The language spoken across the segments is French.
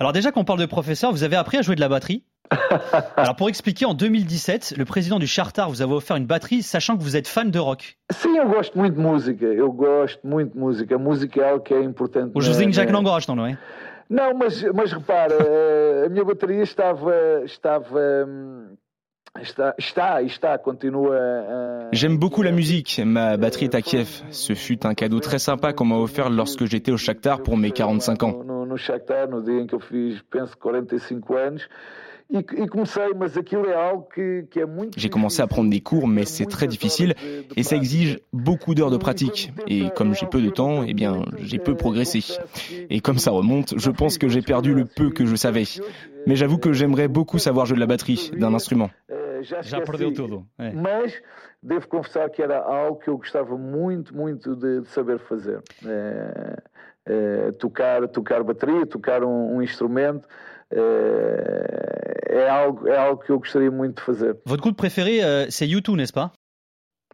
Alors déjà qu'on parle de professeur, vous avez appris à jouer de la batterie Alors pour expliquer, en 2017, le président du Chartar vous avait offert une batterie, sachant que vous êtes fan de rock. Sim, eu gosto muito de música. Eu gosto muito de música. Música é algo que é importante. O Josinho já que não gostam, não é? Não, mas, mas repara, eh, a minha bateria estava, estava J'aime beaucoup la musique. Ma batterie est à Kiev. Ce fut un cadeau très sympa qu'on m'a offert lorsque j'étais au Shakhtar pour mes 45 ans. No, no, no Shakhtar, no dia em que eu fiz, penso, 45 anos. Comecei, mas aquilo é algo que, que é muito J'ai commencé à prendre des cours, mais c'est très difficile et ça exige beaucoup d'heures de pratique. Et comme j'ai peu de temps, eh bien, j'ai peu progressé. Et comme ça remonte, je pense que j'ai perdu le peu que je savais. Mais j'avoue que j'aimerais beaucoup savoir jouer de la batterie, d'un instrument. Já, Já perdeu tudo. é. Mas devo confessar que era algo que eu gostava muito, muito de, de saber fazer. Eh, eh, tocar, tocar bateria, tocar um, um instrumento. eh, é, algo, é algo que eu gostaria muito de fazer. Votre groupe préféré, euh, c'est U2, n'est-ce pas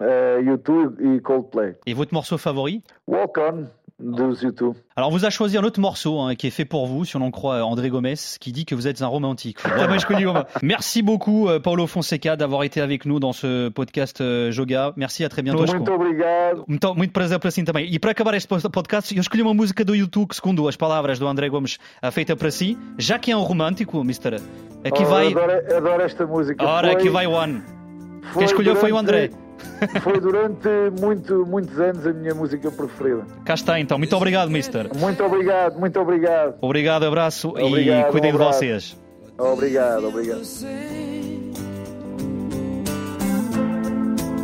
Eh, YouTube e Coldplay. Et votre morceau favori Walk On dos YouTube. Alors, on vous a choisi un autre morceau hein, qui est fait pour vous, si on en croit André Gomez, qui dit que vous êtes un romantique. Vraiment, je connais Gomez. Merci beaucoup, euh, Paulo Fonseca, d'avoir été avec nous dans ce podcast euh, Joga. Merci, à très bientôt. Muito obrigado. Muito, muito prazer para si também. E para acabar este podcast, eu escolhi uma música do YouTube que, segundo as palavras do André Gomes, feita para si. Já que é um romântico, Mister, aqui Oh, vai. Adoro, adoro esta música. Ora, Foi- aqui vai o One. Quem escolheu foi o André. Foi durante muito, muitos anos a minha música preferida. Cá está então. Muito obrigado, Mister. Muito obrigado, muito obrigado. Obrigado, abraço Obrigado, e cuidem um de vocês. Obrigado, obrigado.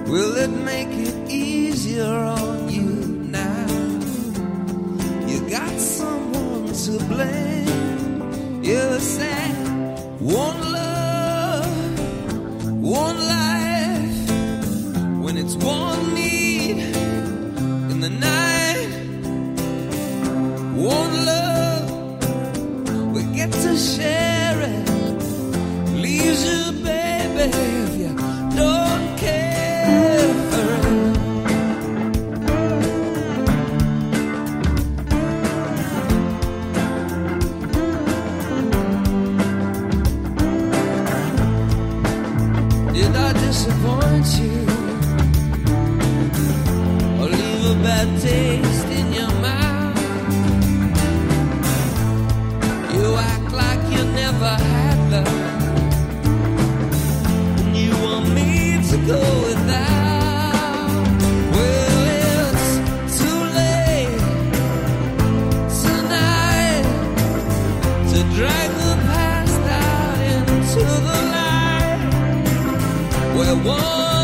Will it make it easier on you now? You got someone to blame. You said one love, disappoint you? Or leave a bad taste one,